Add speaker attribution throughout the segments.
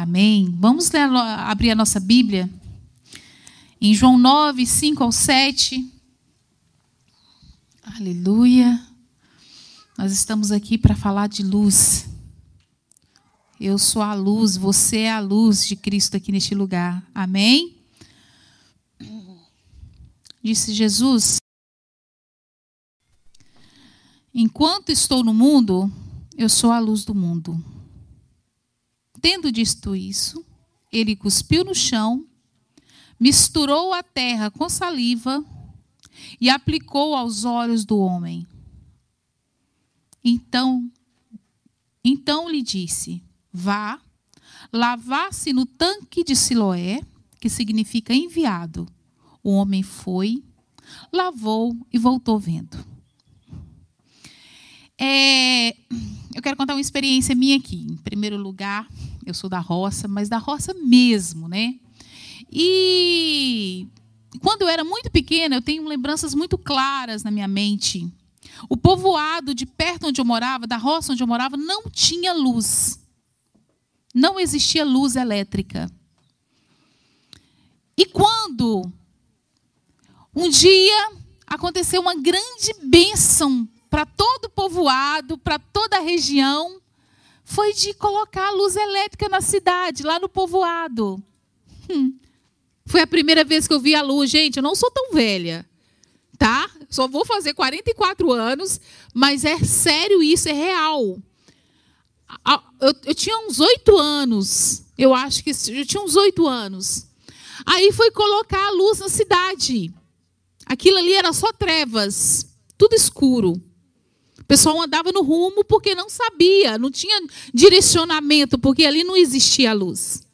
Speaker 1: Amém. Vamos ler, abrir a nossa Bíblia em João 9, 5 ao 7. Aleluia. Nós estamos aqui para falar de luz. Eu sou a luz, você é a luz de Cristo aqui neste lugar. Amém? Disse Jesus: Enquanto estou no mundo, eu sou a luz do mundo. Tendo dito isso, ele cuspiu no chão, misturou a terra com saliva e aplicou aos olhos do homem. Então, então lhe disse: Vá, lavar-se no tanque de Siloé, que significa enviado. O homem foi, lavou e voltou vendo. É, eu quero contar uma experiência minha aqui. Em primeiro lugar, eu sou da roça, mas da roça mesmo, né? E quando eu era muito pequena, eu tenho lembranças muito claras na minha mente. O povoado de perto onde eu morava, da roça onde eu morava, não tinha luz. Não existia luz elétrica. E quando um dia aconteceu uma grande bênção para todo o povoado, para toda a região, foi de colocar a luz elétrica na cidade, lá no povoado. Hum. Foi a primeira vez que eu vi a luz. Gente, eu não sou tão velha, tá? Só vou fazer 44 anos, mas é sério isso, é real. Eu, eu tinha uns oito anos, eu acho que eu tinha uns oito anos. Aí foi colocar a luz na cidade. Aquilo ali era só trevas, tudo escuro. Pessoal andava no rumo porque não sabia, não tinha direcionamento, porque ali não existia luz.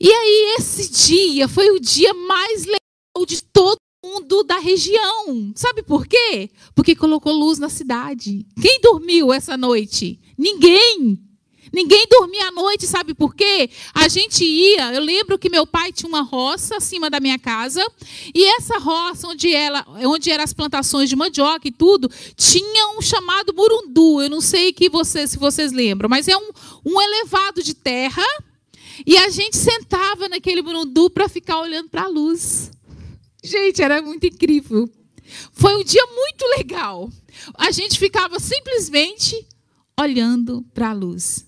Speaker 1: E aí, esse dia foi o dia mais legal de todo mundo da região. Sabe por quê? Porque colocou luz na cidade. Quem dormiu essa noite? Ninguém. Ninguém dormia à noite, sabe por quê? A gente ia, eu lembro que meu pai tinha uma roça acima da minha casa, e essa roça, onde, ela, onde eram as plantações de mandioca e tudo, tinha um chamado burundu. Eu não sei que vocês, se vocês lembram, mas é um, um elevado de terra, e a gente sentava naquele burundu para ficar olhando para a luz. Gente, era muito incrível. Foi um dia muito legal. A gente ficava simplesmente olhando para a luz.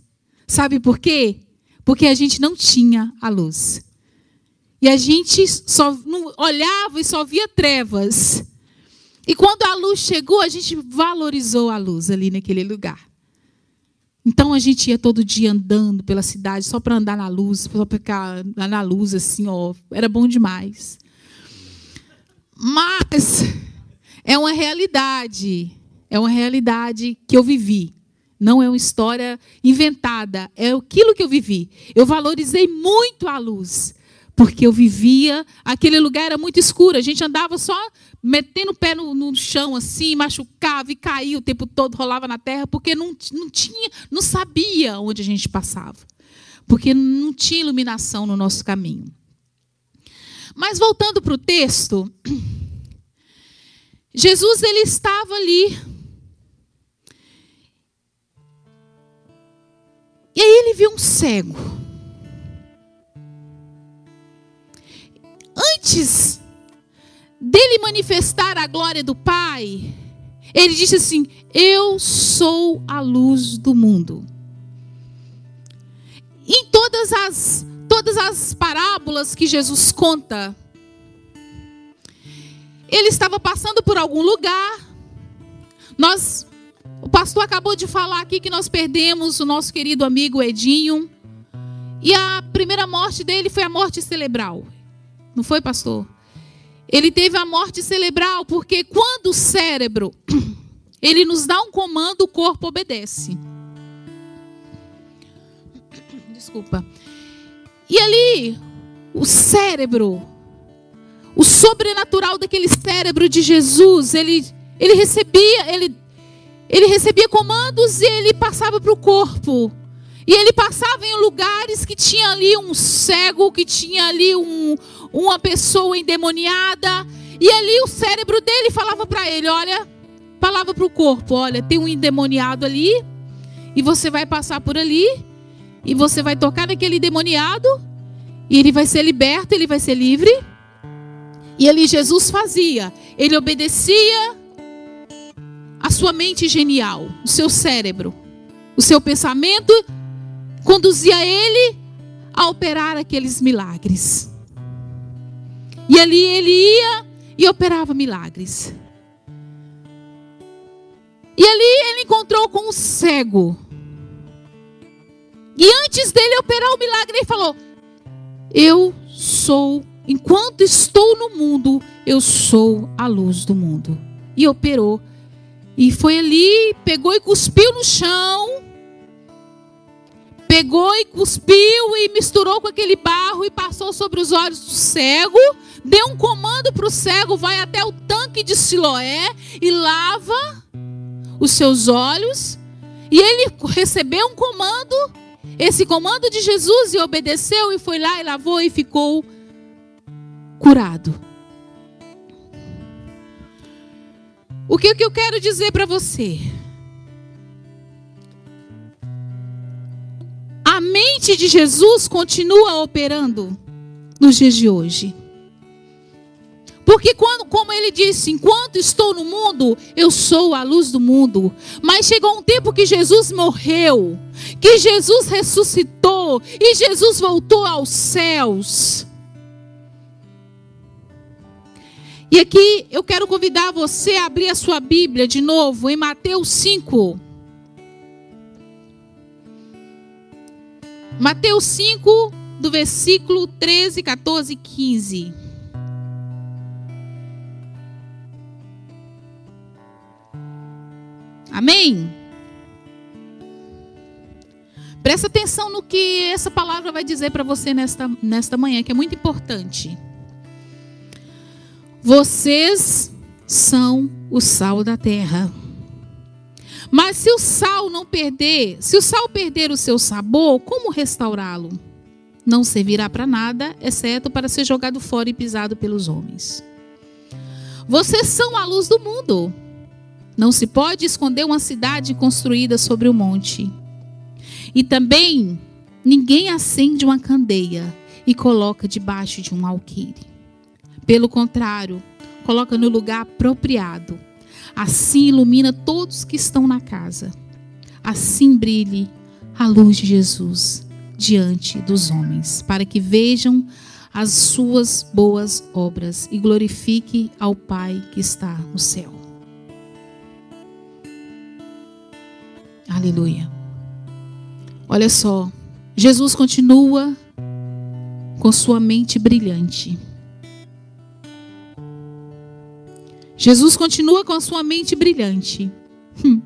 Speaker 1: Sabe por quê? Porque a gente não tinha a luz. E a gente só olhava e só via trevas. E quando a luz chegou, a gente valorizou a luz ali naquele lugar. Então a gente ia todo dia andando pela cidade só para andar na luz, só para ficar na luz assim, ó, era bom demais. Mas é uma realidade, é uma realidade que eu vivi. Não é uma história inventada, é aquilo que eu vivi. Eu valorizei muito a luz, porque eu vivia, aquele lugar era muito escuro, a gente andava só metendo o pé no, no chão assim, machucava e caía o tempo todo, rolava na terra, porque não, não tinha, não sabia onde a gente passava. Porque não tinha iluminação no nosso caminho. Mas voltando para o texto, Jesus ele estava ali ele viu um cego. Antes dele manifestar a glória do Pai, ele disse assim: Eu sou a luz do mundo. Em todas as todas as parábolas que Jesus conta, ele estava passando por algum lugar. Nós pastor acabou de falar aqui que nós perdemos o nosso querido amigo Edinho. E a primeira morte dele foi a morte cerebral. Não foi, pastor? Ele teve a morte cerebral porque quando o cérebro ele nos dá um comando, o corpo obedece. Desculpa. E ali, o cérebro, o sobrenatural daquele cérebro de Jesus, ele, ele recebia, ele ele recebia comandos e ele passava para o corpo. E ele passava em lugares que tinha ali um cego, que tinha ali um, uma pessoa endemoniada. E ali o cérebro dele falava para ele: olha, falava para o corpo: olha, tem um endemoniado ali, e você vai passar por ali, e você vai tocar naquele demoniado e ele vai ser liberto, ele vai ser livre. E ali Jesus fazia, ele obedecia a sua mente genial, o seu cérebro, o seu pensamento conduzia ele a operar aqueles milagres. E ali ele ia e operava milagres. E ali ele encontrou com um cego. E antes dele operar o milagre, ele falou: Eu sou, enquanto estou no mundo, eu sou a luz do mundo. E operou. E foi ali, pegou e cuspiu no chão. Pegou e cuspiu e misturou com aquele barro e passou sobre os olhos do cego. Deu um comando para o cego: vai até o tanque de Siloé e lava os seus olhos. E ele recebeu um comando, esse comando de Jesus, e obedeceu, e foi lá e lavou e ficou curado. O que, que eu quero dizer para você? A mente de Jesus continua operando nos dias de hoje. Porque quando, como ele disse, enquanto estou no mundo, eu sou a luz do mundo. Mas chegou um tempo que Jesus morreu, que Jesus ressuscitou e Jesus voltou aos céus. E aqui eu quero convidar você a abrir a sua Bíblia de novo em Mateus 5. Mateus 5, do versículo 13, 14 e 15. Amém? Presta atenção no que essa palavra vai dizer para você nesta, nesta manhã, que é muito importante. Vocês são o sal da terra. Mas se o sal não perder, se o sal perder o seu sabor, como restaurá-lo? Não servirá para nada, exceto para ser jogado fora e pisado pelos homens. Vocês são a luz do mundo. Não se pode esconder uma cidade construída sobre o um monte. E também ninguém acende uma candeia e coloca debaixo de um alqueire. Pelo contrário, coloca no lugar apropriado. Assim ilumina todos que estão na casa. Assim brilhe a luz de Jesus diante dos homens, para que vejam as suas boas obras e glorifique ao Pai que está no céu. Aleluia. Olha só, Jesus continua com sua mente brilhante. Jesus continua com a sua mente brilhante. Hum.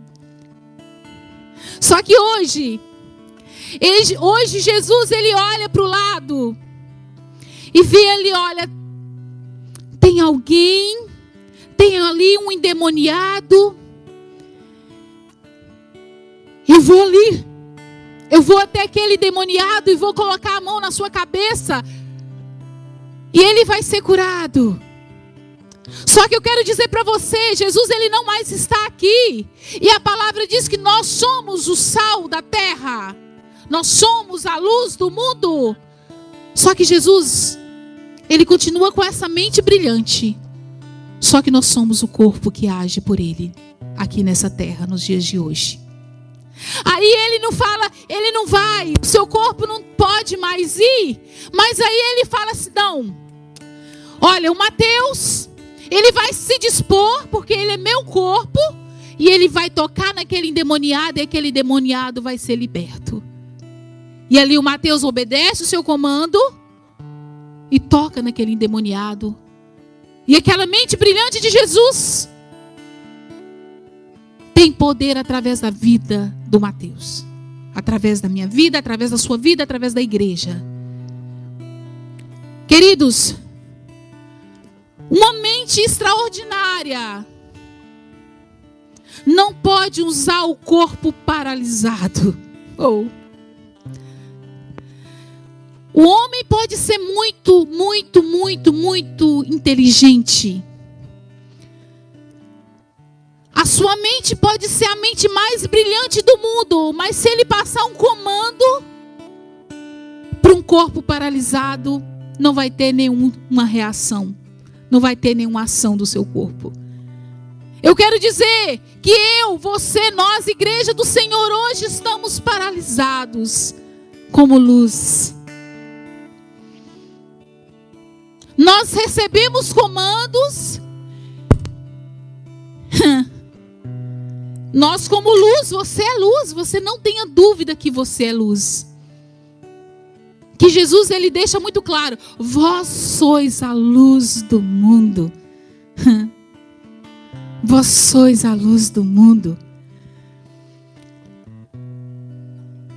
Speaker 1: Só que hoje, hoje Jesus ele olha para o lado e vê ele olha, tem alguém, tem ali um endemoniado, eu vou ali. Eu vou até aquele demoniado e vou colocar a mão na sua cabeça. E ele vai ser curado. Só que eu quero dizer para você, Jesus ele não mais está aqui. E a palavra diz que nós somos o sal da terra. Nós somos a luz do mundo. Só que Jesus ele continua com essa mente brilhante. Só que nós somos o corpo que age por ele aqui nessa terra nos dias de hoje. Aí ele não fala, ele não vai, seu corpo não pode mais ir. Mas aí ele fala assim: não, olha, o Mateus, ele vai se dispor, porque ele é meu corpo, e ele vai tocar naquele endemoniado, e aquele endemoniado vai ser liberto. E ali o Mateus obedece o seu comando e toca naquele endemoniado. E aquela mente brilhante de Jesus tem poder através da vida do Mateus. Através da minha vida, através da sua vida, através da igreja. Queridos, uma mente extraordinária não pode usar o corpo paralisado. Oh. O homem pode ser muito, muito, muito, muito inteligente. A sua mente pode ser a mente mais brilhante do mundo, mas se ele passar um comando, corpo paralisado não vai ter nenhuma reação, não vai ter nenhuma ação do seu corpo. Eu quero dizer que eu, você, nós, igreja do Senhor, hoje estamos paralisados como luz. Nós recebemos comandos. Nós, como luz, você é luz, você não tenha dúvida que você é luz. Que Jesus ele deixa muito claro: vós sois a luz do mundo. Vós sois a luz do mundo.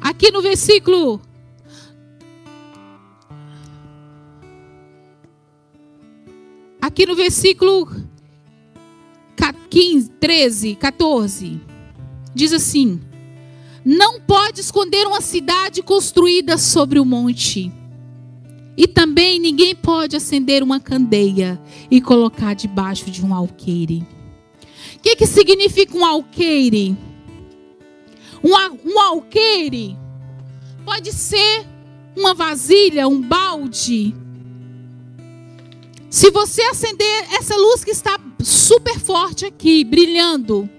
Speaker 1: Aqui no versículo Aqui no versículo 15, 13, 14, diz assim: Não pode esconder uma cidade construída sobre o monte. E também ninguém pode acender uma candeia e colocar debaixo de um alqueire. O que, que significa um alqueire? Um, um alqueire pode ser uma vasilha, um balde, se você acender essa luz que está super forte aqui, brilhando,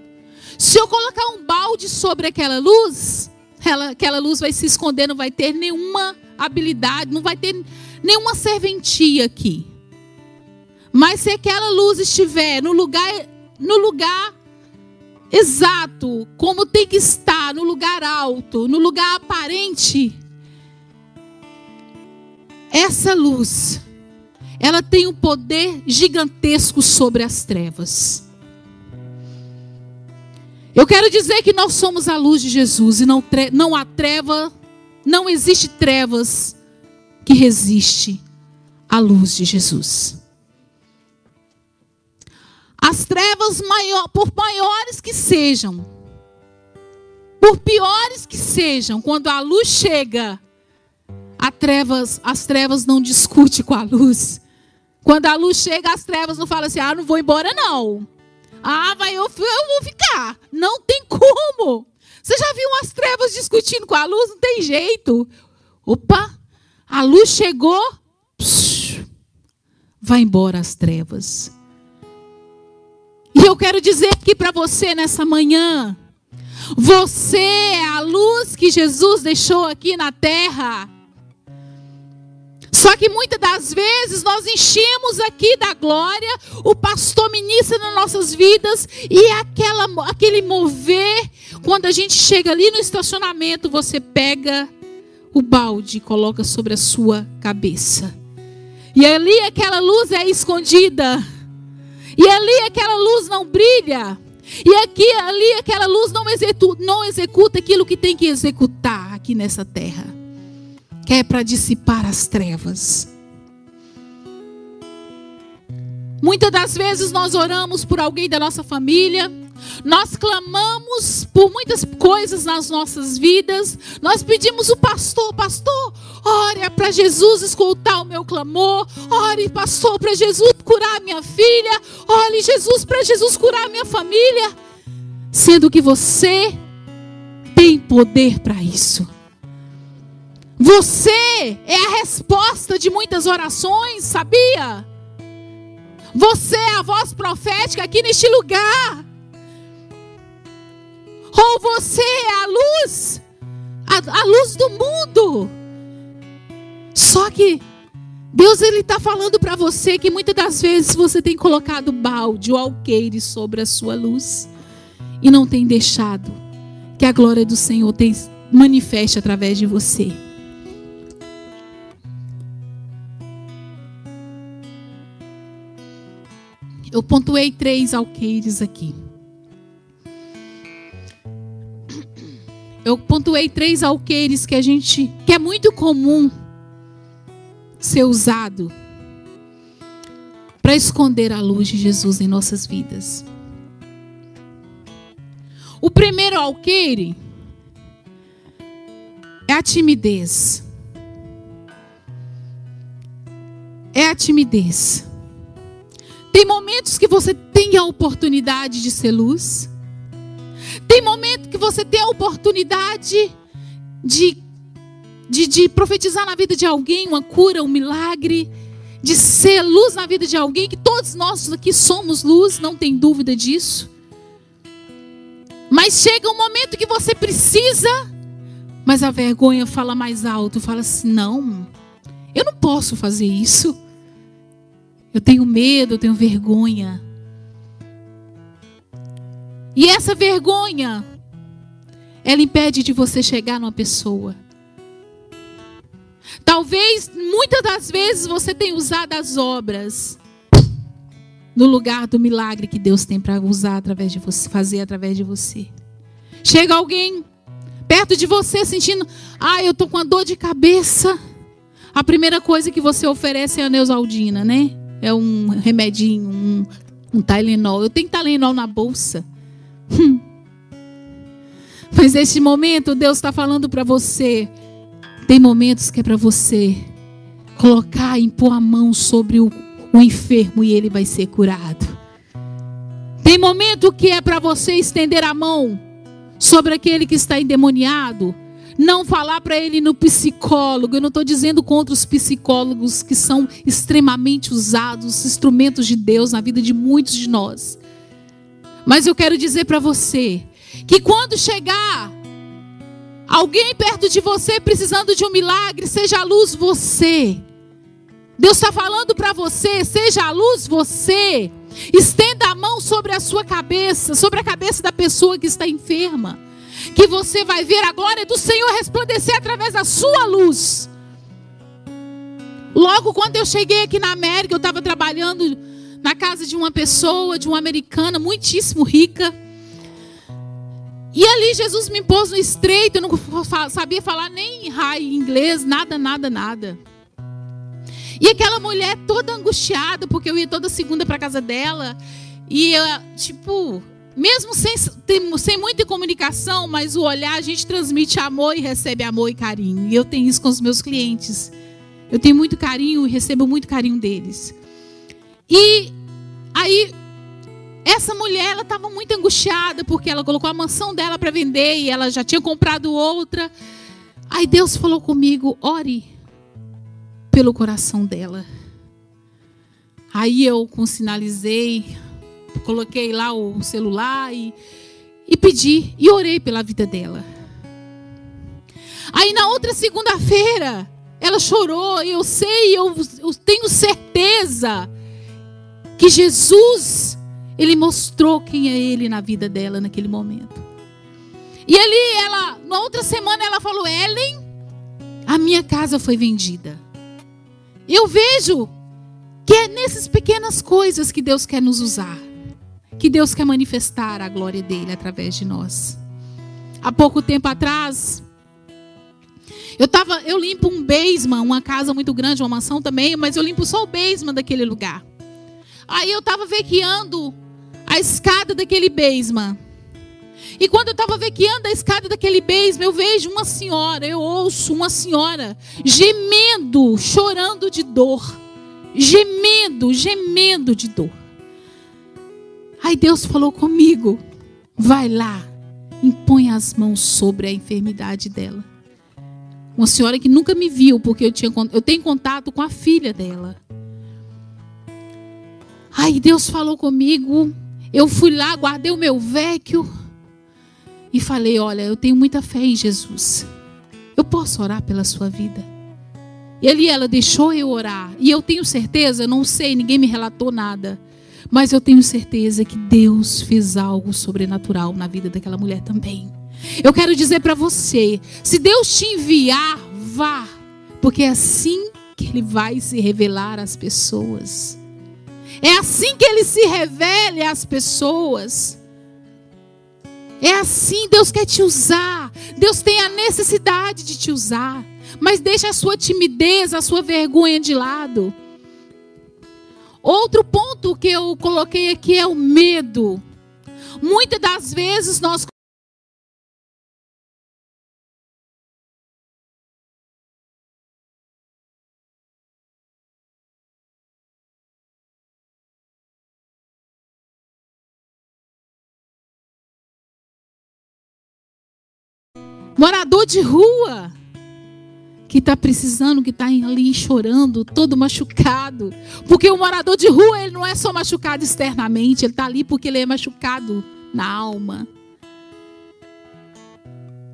Speaker 1: se eu colocar um balde sobre aquela luz, ela, aquela luz vai se esconder, não vai ter nenhuma habilidade, não vai ter nenhuma serventia aqui. Mas se aquela luz estiver no lugar, no lugar exato, como tem que estar, no lugar alto, no lugar aparente, essa luz ela tem um poder gigantesco sobre as trevas. Eu quero dizer que nós somos a luz de Jesus e não, não há treva, não existe trevas que resiste à luz de Jesus. As trevas, maior, por maiores que sejam, por piores que sejam, quando a luz chega, a trevas, as trevas não discutem com a luz. Quando a luz chega, as trevas não falam assim: ah, não vou embora, não. Ah, vai, eu, eu vou ficar. Não tem como. Você já viu as trevas discutindo com a luz? Não tem jeito. Opa, a luz chegou, vai embora as trevas. E eu quero dizer aqui para você nessa manhã: você é a luz que Jesus deixou aqui na terra. Só que muitas das vezes nós enchemos aqui da glória, o pastor ministra nas nossas vidas e aquela, aquele mover, quando a gente chega ali no estacionamento, você pega o balde e coloca sobre a sua cabeça. E ali aquela luz é escondida. E ali aquela luz não brilha. E aqui ali aquela luz não executa, não executa aquilo que tem que executar aqui nessa terra que é para dissipar as trevas. Muitas das vezes nós oramos por alguém da nossa família, nós clamamos por muitas coisas nas nossas vidas, nós pedimos o pastor, pastor, ore para Jesus escutar o meu clamor, ore, pastor, para Jesus curar minha filha, ore, Jesus, para Jesus curar minha família, sendo que você tem poder para isso. Você é a resposta de muitas orações, sabia? Você é a voz profética aqui neste lugar. Ou você é a luz, a, a luz do mundo. Só que Deus ele está falando para você que muitas das vezes você tem colocado balde ou alqueire sobre a sua luz e não tem deixado que a glória do Senhor tem, manifeste através de você. Eu pontuei três alqueires aqui. Eu pontuei três alqueires que a gente que é muito comum ser usado para esconder a luz de Jesus em nossas vidas. O primeiro alqueire é a timidez. É a timidez. Tem momentos que você tem a oportunidade de ser luz. Tem momento que você tem a oportunidade de de, de profetizar na vida de alguém uma cura, um milagre, de ser luz na vida de alguém, que todos nós aqui somos luz, não tem dúvida disso. Mas chega um momento que você precisa, mas a vergonha fala mais alto, fala assim: não, eu não posso fazer isso. Eu tenho medo, eu tenho vergonha. E essa vergonha, ela impede de você chegar numa pessoa. Talvez, muitas das vezes, você tenha usado as obras no lugar do milagre que Deus tem para usar através de você, fazer através de você. Chega alguém perto de você sentindo, ah, eu tô com uma dor de cabeça. A primeira coisa que você oferece é a Neusaldina, né? É um remedinho, um, um Tylenol. Eu tenho Tylenol na bolsa. Hum. Mas neste momento, Deus está falando para você. Tem momentos que é para você colocar, impor a mão sobre o, o enfermo e ele vai ser curado. Tem momento que é para você estender a mão sobre aquele que está endemoniado. Não falar para ele no psicólogo. Eu não estou dizendo contra os psicólogos que são extremamente usados, instrumentos de Deus na vida de muitos de nós. Mas eu quero dizer para você que quando chegar alguém perto de você precisando de um milagre, seja a luz você. Deus está falando para você, seja a luz você. Estenda a mão sobre a sua cabeça, sobre a cabeça da pessoa que está enferma. Que você vai ver a glória do Senhor resplandecer através da sua luz. Logo quando eu cheguei aqui na América, eu estava trabalhando na casa de uma pessoa, de uma americana muitíssimo rica. E ali Jesus me pôs no estreito, eu não sabia falar nem high inglês, nada, nada, nada. E aquela mulher toda angustiada, porque eu ia toda segunda para casa dela, e eu, tipo, mesmo sem, sem muita comunicação, mas o olhar a gente transmite amor e recebe amor e carinho. E eu tenho isso com os meus clientes. Eu tenho muito carinho e recebo muito carinho deles. E aí essa mulher, ela estava muito angustiada porque ela colocou a mansão dela para vender e ela já tinha comprado outra. Aí Deus falou comigo: ore pelo coração dela. Aí eu sinalizei, coloquei lá o celular e, e pedi e orei pela vida dela. Aí na outra segunda-feira, ela chorou, eu sei, eu, eu tenho certeza que Jesus ele mostrou quem é ele na vida dela naquele momento. E ali ela, na outra semana ela falou: "Ellen, a minha casa foi vendida". Eu vejo que é nessas pequenas coisas que Deus quer nos usar. Que Deus quer manifestar a glória dele através de nós. Há pouco tempo atrás, eu tava, eu limpo um basement, uma casa muito grande, uma mansão também, mas eu limpo só o basement daquele lugar. Aí eu estava vequeando a escada daquele basement. E quando eu estava vequeando a escada daquele basement, eu vejo uma senhora, eu ouço uma senhora gemendo, chorando de dor. Gemendo, gemendo de dor. Aí Deus falou comigo: vai lá, impõe as mãos sobre a enfermidade dela. Uma senhora que nunca me viu, porque eu, tinha, eu tenho contato com a filha dela. Aí Deus falou comigo, eu fui lá, guardei o meu vecchio e falei: Olha, eu tenho muita fé em Jesus. Eu posso orar pela sua vida. E ali ela deixou eu orar. E eu tenho certeza, não sei, ninguém me relatou nada. Mas eu tenho certeza que Deus fez algo sobrenatural na vida daquela mulher também. Eu quero dizer para você: se Deus te enviar, vá. Porque é assim que Ele vai se revelar às pessoas. É assim que ele se revela às pessoas. É assim, Deus quer te usar. Deus tem a necessidade de te usar. Mas deixa a sua timidez, a sua vergonha de lado. Outro ponto que eu coloquei aqui é o medo. Muitas das vezes nós morador de rua, que está precisando, que está ali chorando, todo machucado. Porque o morador de rua, ele não é só machucado externamente, ele está ali porque ele é machucado na alma.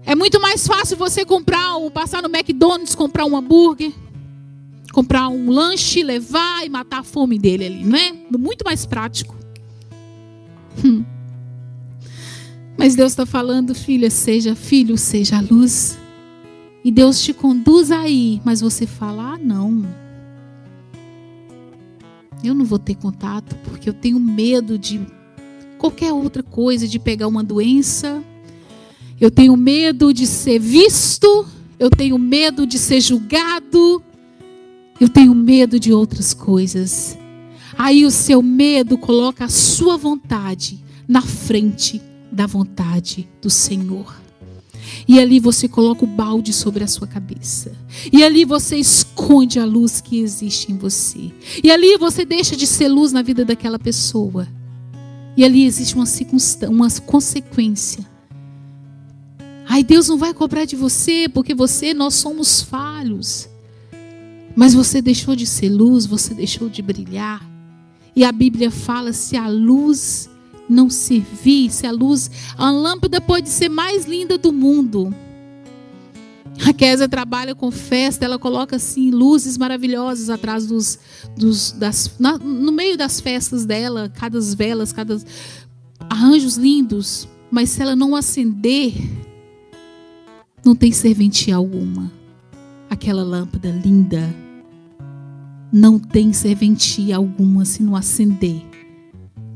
Speaker 1: É muito mais fácil você comprar, passar no McDonald's, comprar um hambúrguer, comprar um lanche, levar e matar a fome dele ali, não é? Muito mais prático. Hum. Mas Deus está falando, filha, seja filho, seja luz. E Deus te conduz aí, mas você fala, ah, não. Eu não vou ter contato porque eu tenho medo de qualquer outra coisa, de pegar uma doença eu tenho medo de ser visto, eu tenho medo de ser julgado, eu tenho medo de outras coisas. Aí o seu medo coloca a sua vontade na frente da vontade do Senhor. E ali você coloca o balde sobre a sua cabeça. E ali você esconde a luz que existe em você. E ali você deixa de ser luz na vida daquela pessoa. E ali existe uma, uma consequência Ai, Deus não vai cobrar de você, porque você, nós somos falhos. Mas você deixou de ser luz, você deixou de brilhar. E a Bíblia fala: se a luz não servir, se a luz, a lâmpada pode ser mais linda do mundo. A Kézia trabalha com festa, ela coloca assim luzes maravilhosas atrás dos, dos das, na, no meio das festas dela, cada velas, cada arranjos lindos. Mas se ela não acender, não tem serventia alguma. Aquela lâmpada linda não tem serventia alguma se não acender.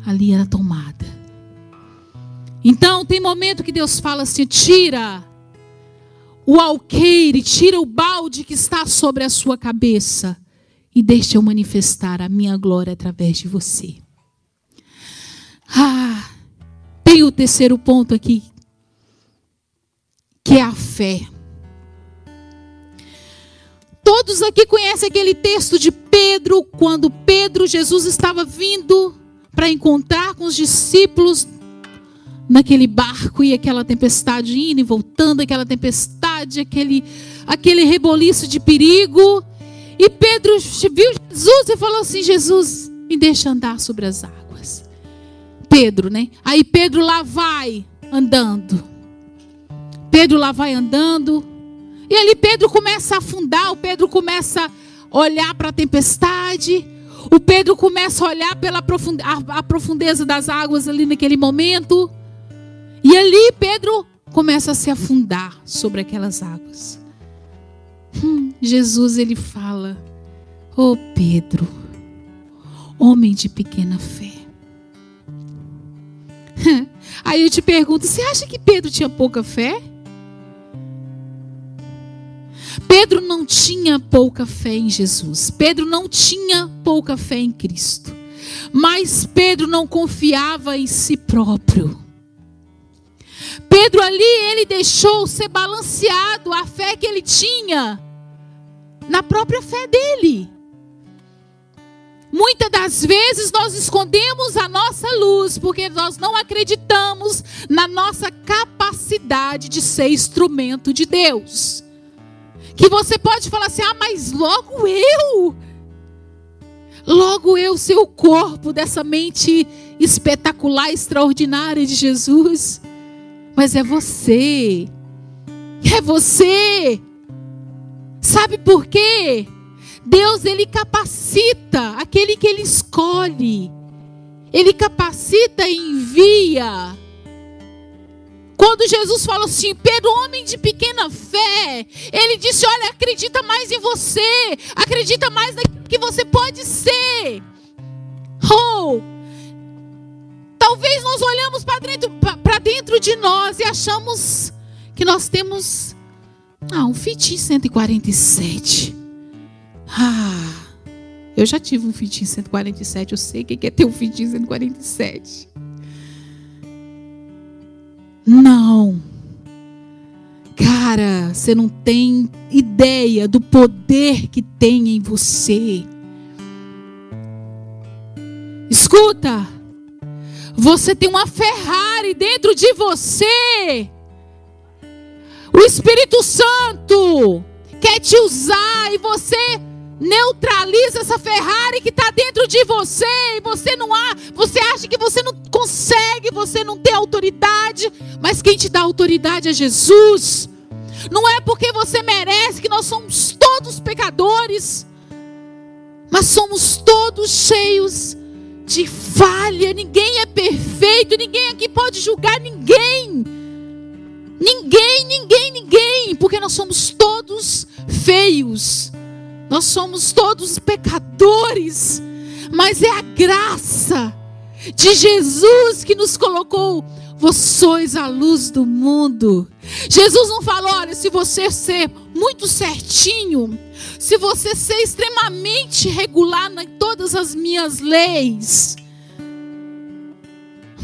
Speaker 1: Ali era tomada. Então tem momento que Deus fala assim: tira o alqueire, tira o balde que está sobre a sua cabeça e deixa eu manifestar a minha glória através de você. Ah, tem o terceiro ponto aqui que é a fé. Todos aqui conhecem aquele texto de Pedro, quando Pedro, Jesus estava vindo para encontrar com os discípulos naquele barco e aquela tempestade indo e voltando, aquela tempestade, aquele, aquele reboliço de perigo. E Pedro viu Jesus e falou assim: Jesus, me deixa andar sobre as águas. Pedro, né? Aí Pedro lá vai andando. Pedro lá vai andando. E ali Pedro começa a afundar, o Pedro começa a olhar para a tempestade. O Pedro começa a olhar pela profunde a, a profundeza das águas ali naquele momento. E ali Pedro começa a se afundar sobre aquelas águas. Hum, Jesus ele fala: "Ô oh, Pedro, homem de pequena fé". Aí eu te pergunto, você acha que Pedro tinha pouca fé? Pedro não tinha pouca fé em Jesus. Pedro não tinha pouca fé em Cristo. Mas Pedro não confiava em si próprio. Pedro ali, ele deixou ser balanceado a fé que ele tinha na própria fé dele. Muitas das vezes nós escondemos a nossa luz porque nós não acreditamos na nossa capacidade de ser instrumento de Deus. Que você pode falar assim: ah, mas logo eu. Logo eu ser o corpo dessa mente espetacular, extraordinária de Jesus. Mas é você. É você. Sabe por quê? Deus ele capacita aquele que ele escolhe. Ele capacita e envia. Quando Jesus falou assim, Pedro, homem de pequena fé, ele disse: Olha, acredita mais em você, acredita mais naquilo que você pode ser. Oh, talvez nós olhamos para dentro, dentro de nós e achamos que nós temos ah, um Fitin 147. Ah, eu já tive um Fitin 147, eu sei o que é ter um Fitin 147. Não. Cara, você não tem ideia do poder que tem em você. Escuta, você tem uma Ferrari dentro de você. O Espírito Santo, quer te usar e você neutraliza essa Ferrari que está dentro de você e você não há, você acha que você não consegue, você não tem autoridade, mas quem te dá autoridade é Jesus. Não é porque você merece que nós somos todos pecadores, mas somos todos cheios de falha. Ninguém é perfeito, ninguém aqui pode julgar ninguém. Ninguém, ninguém, ninguém, porque nós somos todos feios. Nós somos todos pecadores, mas é a graça de Jesus que nos colocou. Vós sois a luz do mundo. Jesus não falou, olha, se você ser muito certinho, se você ser extremamente regular em todas as minhas leis,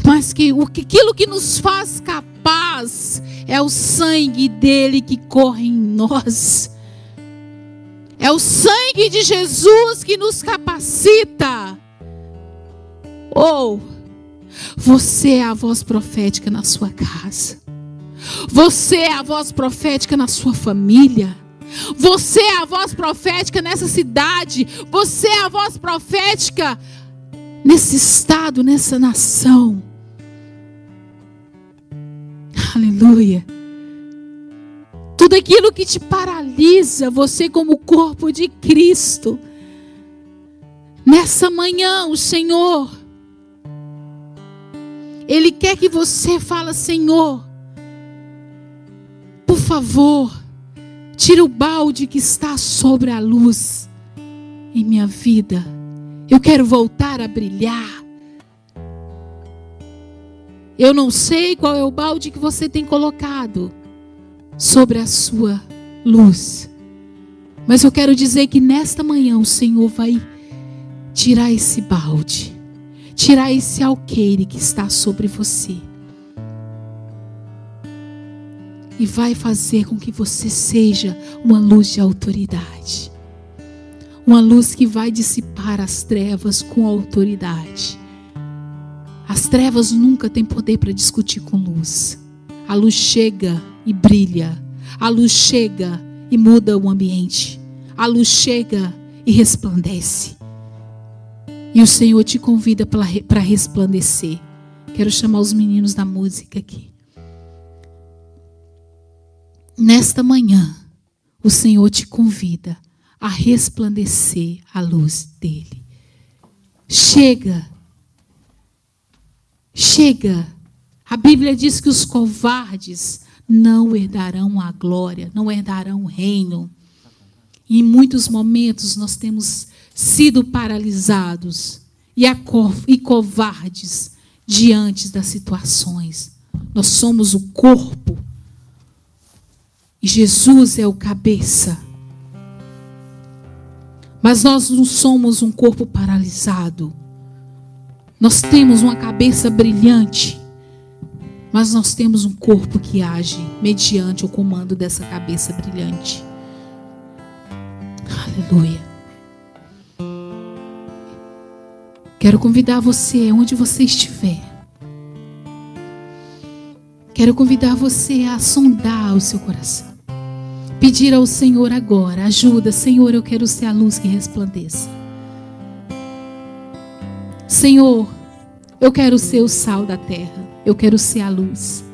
Speaker 1: mas que aquilo que nos faz capaz é o sangue dele que corre em nós. É o sangue de Jesus que nos capacita. Ou você é a voz profética na sua casa. Você é a voz profética na sua família. Você é a voz profética nessa cidade. Você é a voz profética nesse estado, nessa nação. Aleluia. Tudo aquilo que te paralisa, você como corpo de Cristo. Nessa manhã, o Senhor, Ele quer que você fale, Senhor, por favor, tira o balde que está sobre a luz em minha vida. Eu quero voltar a brilhar. Eu não sei qual é o balde que você tem colocado sobre a sua luz. Mas eu quero dizer que nesta manhã o Senhor vai tirar esse balde, tirar esse alqueire que está sobre você. E vai fazer com que você seja uma luz de autoridade. Uma luz que vai dissipar as trevas com autoridade. As trevas nunca têm poder para discutir com luz. A luz chega e brilha. A luz chega e muda o ambiente. A luz chega e resplandece. E o Senhor te convida para resplandecer. Quero chamar os meninos da música aqui. Nesta manhã, o Senhor te convida a resplandecer a luz dele. Chega. Chega. A Bíblia diz que os covardes não herdarão a glória, não herdarão o reino. E em muitos momentos nós temos sido paralisados e covardes diante das situações. Nós somos o corpo e Jesus é o cabeça. Mas nós não somos um corpo paralisado. Nós temos uma cabeça brilhante. Mas nós temos um corpo que age mediante o comando dessa cabeça brilhante. Aleluia. Quero convidar você, onde você estiver. Quero convidar você a sondar o seu coração. Pedir ao Senhor agora, ajuda, Senhor, eu quero ser a luz que resplandeça. Senhor, eu quero ser o sal da terra. Eu quero ser a luz.